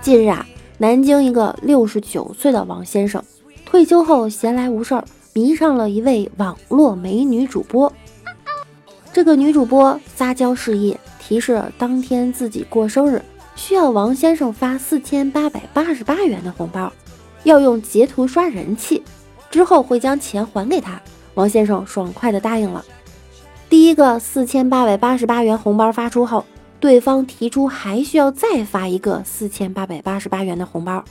近日啊，南京一个六十九岁的王先生退休后闲来无事儿，迷上了一位网络美女主播。这个女主播撒娇示意，提示当天自己过生日，需要王先生发四千八百八十八元的红包，要用截图刷人气，之后会将钱还给他。王先生爽快地答应了。第一个四千八百八十八元红包发出后，对方提出还需要再发一个四千八百八十八元的红包。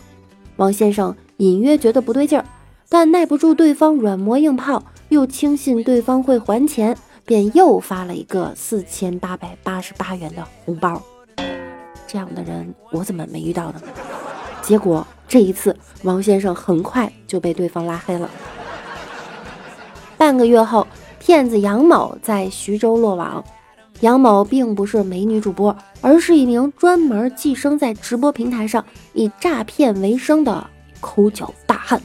王先生隐约觉得不对劲儿，但耐不住对方软磨硬泡，又轻信对方会还钱，便又发了一个四千八百八十八元的红包。这样的人我怎么没遇到呢？结果这一次，王先生很快就被对方拉黑了。半个月后。骗子杨某在徐州落网。杨某并不是美女主播，而是一名专门寄生在直播平台上以诈骗为生的抠脚大汉。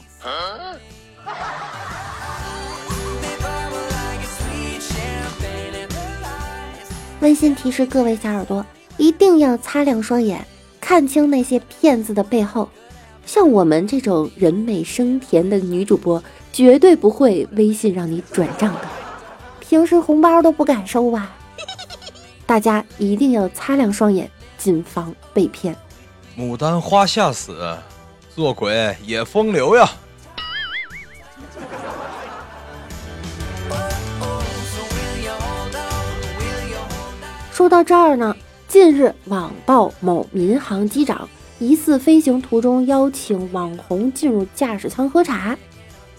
温馨提示各位小耳朵，一定要擦亮双眼，看清那些骗子的背后。像我们这种人美声甜的女主播，绝对不会微信让你转账的。平时红包都不敢收吧？大家一定要擦亮双眼，谨防被骗。牡丹花下死，做鬼也风流呀！说到这儿呢，近日网曝某民航机长疑似飞行途中邀请网红进入驾驶舱喝茶，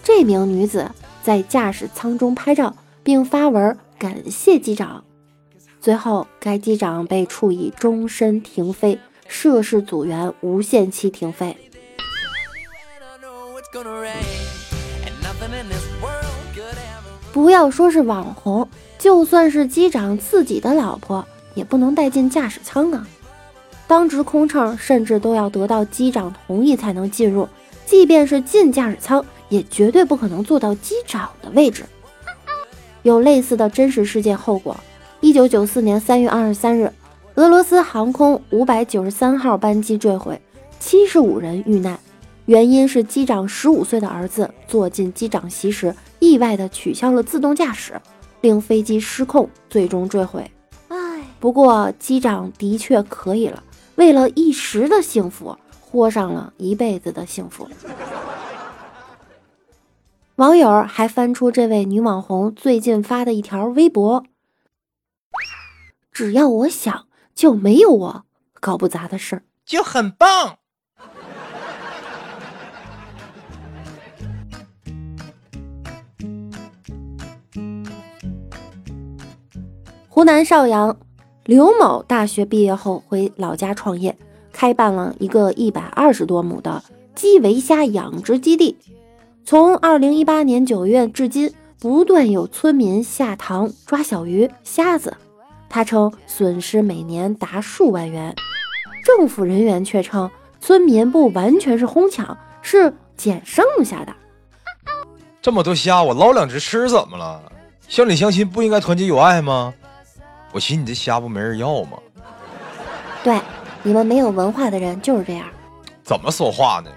这名女子在驾驶舱中拍照。并发文感谢机长，最后该机长被处以终身停飞，涉事组员无限期停飞。不要说是网红，就算是机长自己的老婆，也不能带进驾驶舱啊！当值空乘甚至都要得到机长同意才能进入，即便是进驾驶舱，也绝对不可能坐到机长的位置。有类似的真实事件后果。一九九四年三月二十三日，俄罗斯航空五百九十三号班机坠毁，七十五人遇难，原因是机长十五岁的儿子坐进机长席时，意外的取消了自动驾驶，令飞机失控，最终坠毁。唉，不过机长的确可以了，为了一时的幸福，豁上了一辈子的幸福。网友还翻出这位女网红最近发的一条微博：“只要我想，就没有我搞不砸的事儿，就很棒。”湖南邵阳刘某大学毕业后回老家创业，开办了一个一百二十多亩的基围虾养殖基地。从二零一八年九月至今，不断有村民下塘抓小鱼、虾子。他称损失每年达数万元。政府人员却称，村民不完全是哄抢，是捡剩下的。这么多虾，我捞两只吃怎么了？乡里乡亲不应该团结友爱吗？我寻你这虾不没人要吗？对，你们没有文化的人就是这样。怎么说话呢？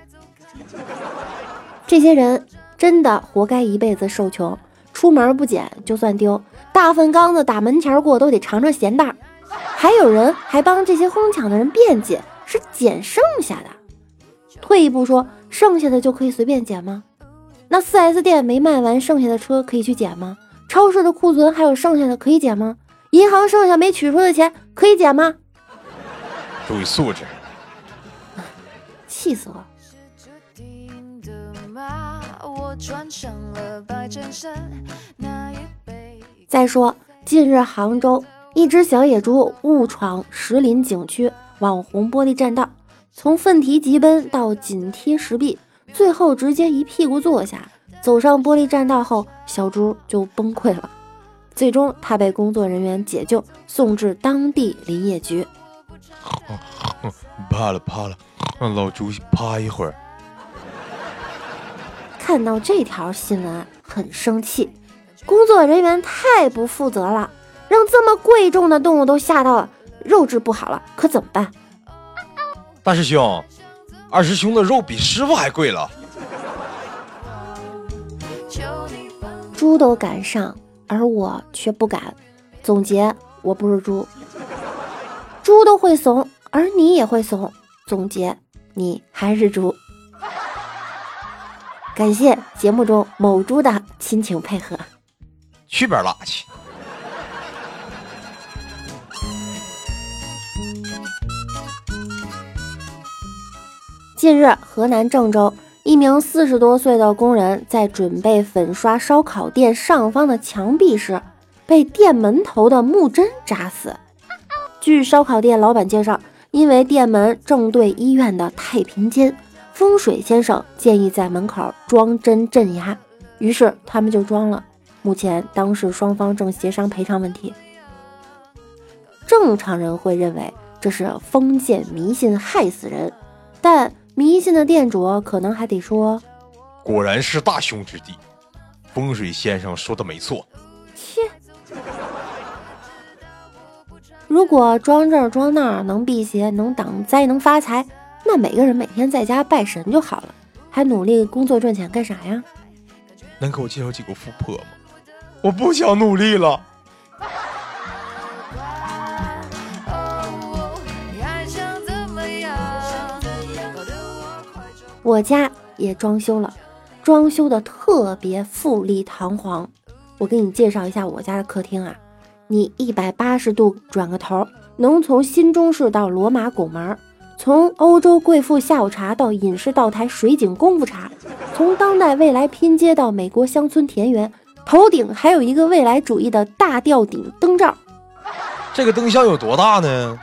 这些人真的活该一辈子受穷，出门不捡就算丢，大粪缸子打门前过都得尝尝咸淡。还有人还帮这些哄抢的人辩解，是捡剩下的。退一步说，剩下的就可以随便捡吗？那 4S 店没卖完剩下的车可以去捡吗？超市的库存还有剩下的可以捡吗？银行剩下没取出的钱可以捡吗？注意素质！气死我！再说，近日，杭州一只小野猪误闯石林景区网红玻璃栈道，从奋蹄疾奔到紧贴石壁，最后直接一屁股坐下。走上玻璃栈道后，小猪就崩溃了。最终，他被工作人员解救，送至当地林业局。怕了怕了，让老猪趴一会儿。看到这条新闻，很生气。工作人员太不负责了，让这么贵重的动物都吓到了，肉质不好了，可怎么办？大师兄，二师兄的肉比师傅还贵了。猪都敢上，而我却不敢。总结：我不是猪。猪都会怂，而你也会怂。总结：你还是猪。感谢节目中某猪的亲情配合。去边拉去！近日，河南郑州一名四十多岁的工人在准备粉刷烧烤店上方的墙壁时，被店门头的木针扎死。据烧烤店老板介绍，因为店门正对医院的太平间，风水先生建议在门口装针镇压，于是他们就装了。目前当事双方正协商赔偿问题。正常人会认为这是封建迷信害死人，但迷信的店主可能还得说：“果然是大凶之地，风水先生说的没错。”切！如果装这儿装那儿能辟邪、能挡灾、能发财，那每个人每天在家拜神就好了，还努力工作赚钱干啥呀？能给我介绍几个富婆吗？我不想努力了。我家也装修了，装修的特别富丽堂皇。我给你介绍一下我家的客厅啊，你一百八十度转个头，能从新中式到罗马拱门，从欧洲贵妇下午茶到隐士道台水井功夫茶，从当代未来拼接到美国乡村田园。头顶还有一个未来主义的大吊顶灯罩，这个灯箱有多大呢？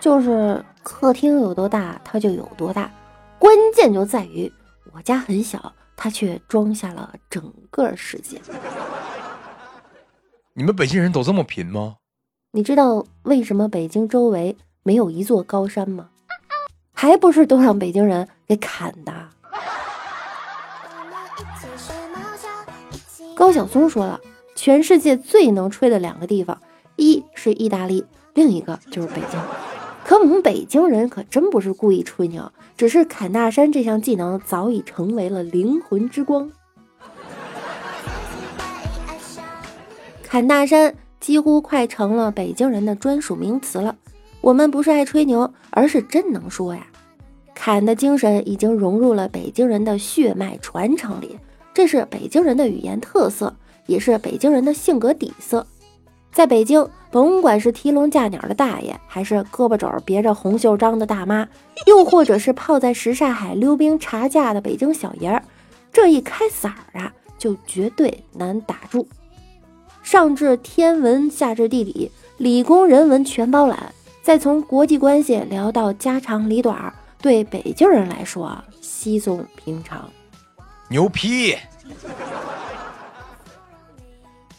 就是客厅有多大，它就有多大。关键就在于我家很小，它却装下了整个世界。你们北京人都这么贫吗？你知道为什么北京周围没有一座高山吗？还不是都让北京人给砍的。高晓松说了，全世界最能吹的两个地方，一是意大利，另一个就是北京。可我们北京人可真不是故意吹牛，只是砍大山这项技能早已成为了灵魂之光。砍大山几乎快成了北京人的专属名词了。我们不是爱吹牛，而是真能说呀。砍的精神已经融入了北京人的血脉传承里。这是北京人的语言特色，也是北京人的性格底色。在北京，甭管是提笼架鸟的大爷，还是胳膊肘别着红袖章的大妈，又或者是泡在什刹海溜冰茶架的北京小爷儿，这一开嗓儿啊，就绝对难打住。上至天文，下至地理，理工人文全包揽。再从国际关系聊到家长里短儿，对北京人来说稀松平常。牛批！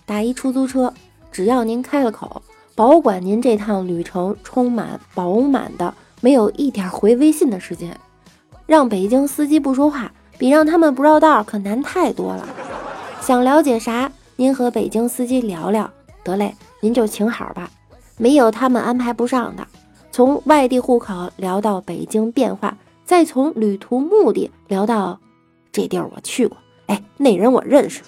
打一出租车，只要您开了口，保管您这趟旅程充满饱满的，没有一点回微信的时间。让北京司机不说话，比让他们不绕道可难太多了。想了解啥，您和北京司机聊聊。得嘞，您就请好吧，没有他们安排不上的。从外地户口聊到北京变化，再从旅途目的聊到。这地儿我去过，哎，那人我认识。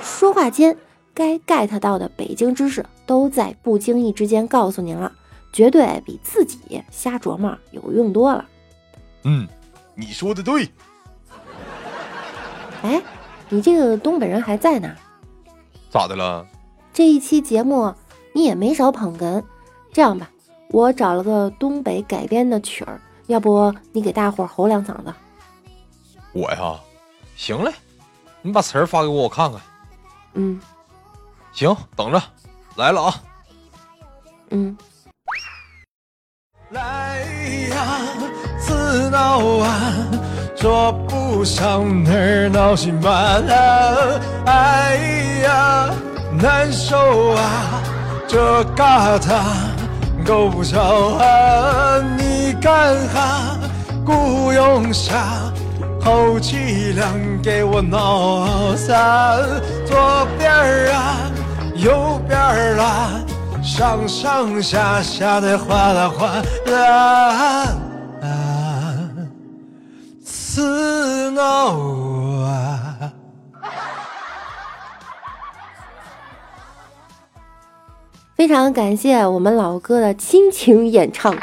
说话间，该 get 到的北京知识都在不经意之间告诉您了，绝对比自己瞎琢磨有用多了。嗯，你说的对。哎，你这个东北人还在呢？咋的了？这一期节目你也没少捧哏。这样吧，我找了个东北改编的曲儿，要不你给大伙儿吼两嗓子？我呀，行嘞，你把词儿发给我，我看看。嗯，行，等着。来了啊！嗯。来呀，自闹啊，说不上哪儿闹心烦啊！哎呀，难受啊，这疙瘩够不着啊！你干哈雇佣下后脊梁给我挠散？左边儿啊，右边儿啊。上上下下的哗啦哗啦，刺挠啊！非常感谢我们老哥的亲情演唱。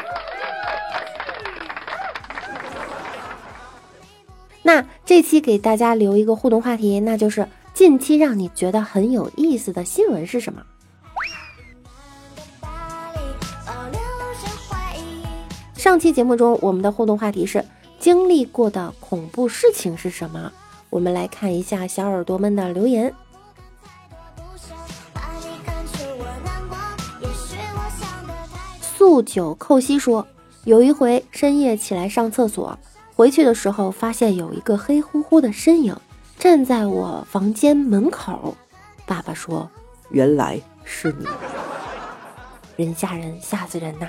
那这期给大家留一个互动话题，那就是近期让你觉得很有意思的新闻是什么？上期节目中，我们的互动话题是经历过的恐怖事情是什么？我们来看一下小耳朵们的留言。素九寇西说，有一回深夜起来上厕所，回去的时候发现有一个黑乎乎的身影站在我房间门口。爸爸说：“原来是你，人吓人，吓死人呐！”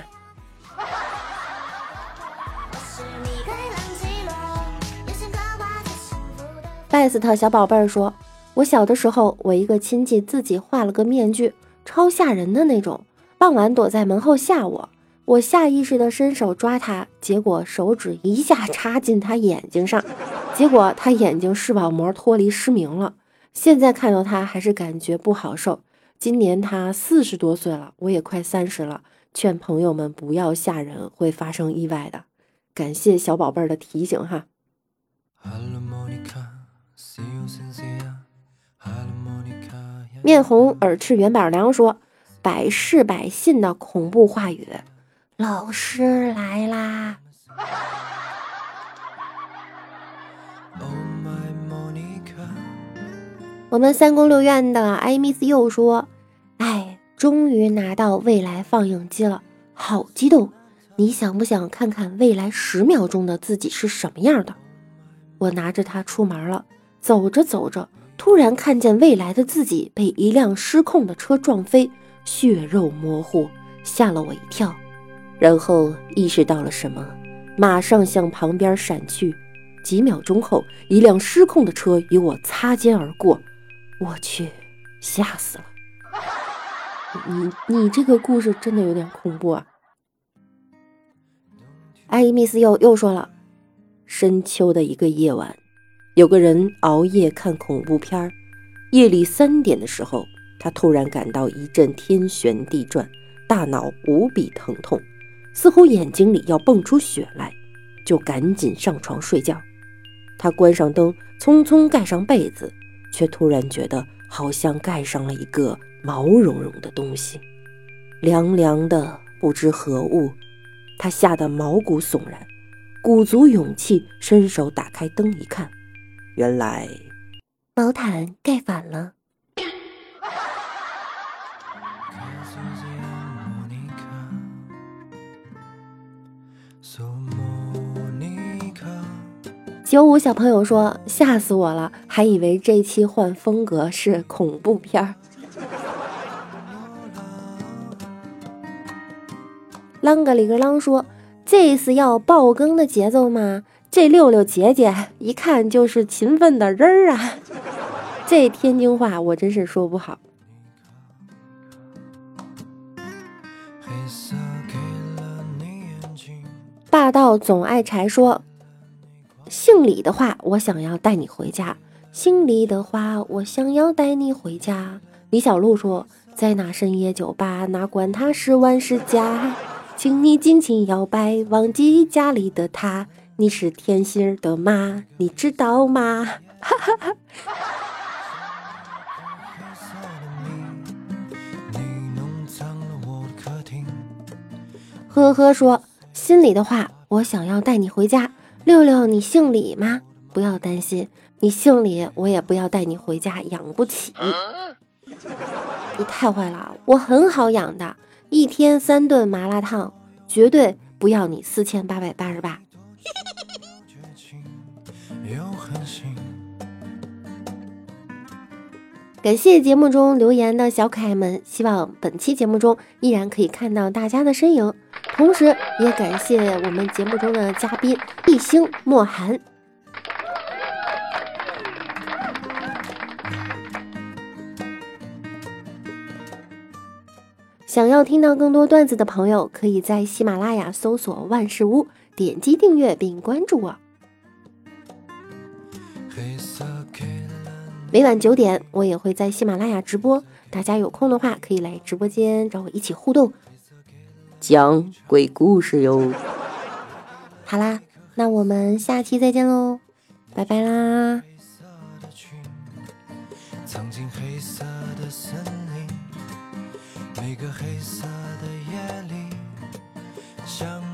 拜斯特小宝贝儿说：“我小的时候，我一个亲戚自己画了个面具，超吓人的那种。傍晚躲在门后吓我，我下意识的伸手抓他，结果手指一下插进他眼睛上，结果他眼睛视网膜脱离失明了。现在看到他还是感觉不好受。今年他四十多岁了，我也快三十了，劝朋友们不要吓人，会发生意外的。感谢小宝贝儿的提醒哈。”面红耳赤袁宝良说：“百试百信的恐怖话语，老师来啦！”我们三宫六院的艾米斯又说：“哎，终于拿到未来放映机了，好激动！你想不想看看未来十秒钟的自己是什么样的？”我拿着它出门了，走着走着。突然看见未来的自己被一辆失控的车撞飞，血肉模糊，吓了我一跳。然后意识到了什么，马上向旁边闪去。几秒钟后，一辆失控的车与我擦肩而过。我去，吓死了！你你这个故事真的有点恐怖啊！阿姨密斯又又说了，深秋的一个夜晚。有个人熬夜看恐怖片，夜里三点的时候，他突然感到一阵天旋地转，大脑无比疼痛，似乎眼睛里要蹦出血来，就赶紧上床睡觉。他关上灯，匆匆盖上被子，却突然觉得好像盖上了一个毛茸茸的东西，凉凉的，不知何物。他吓得毛骨悚然，鼓足勇气伸手打开灯一看。原来毛毯盖反了。九五小朋友说：“吓死我了，还以为这期换风格是恐怖片儿。”啷个里个啷说：“这是要爆更的节奏吗？”这六六姐姐一看就是勤奋的人儿啊！这天津话我真是说不好。霸道总爱柴说：“姓李的话，我想要带你回家。姓李的话，我想要带你回家。”李小璐说：“在那深夜酒吧，哪管他是万是假，请你尽情摇摆，忘记家里的他。”你是甜心的妈，你知道吗？哈哈哈。呵呵说心里的话，我想要带你回家。六六，你姓李吗？不要担心，你姓李，我也不要带你回家，养不起。你太坏了，我很好养的，一天三顿麻辣烫，绝对不要你四千八百八十八。感谢节目中留言的小可爱们，希望本期节目中依然可以看到大家的身影，同时也感谢我们节目中的嘉宾一星莫寒。想要听到更多段子的朋友，可以在喜马拉雅搜索“万事屋”，点击订阅并关注我。每晚九点，我也会在喜马拉雅直播，大家有空的话可以来直播间找我一起互动，讲鬼故事哟。好啦，那我们下期再见喽，拜拜啦。更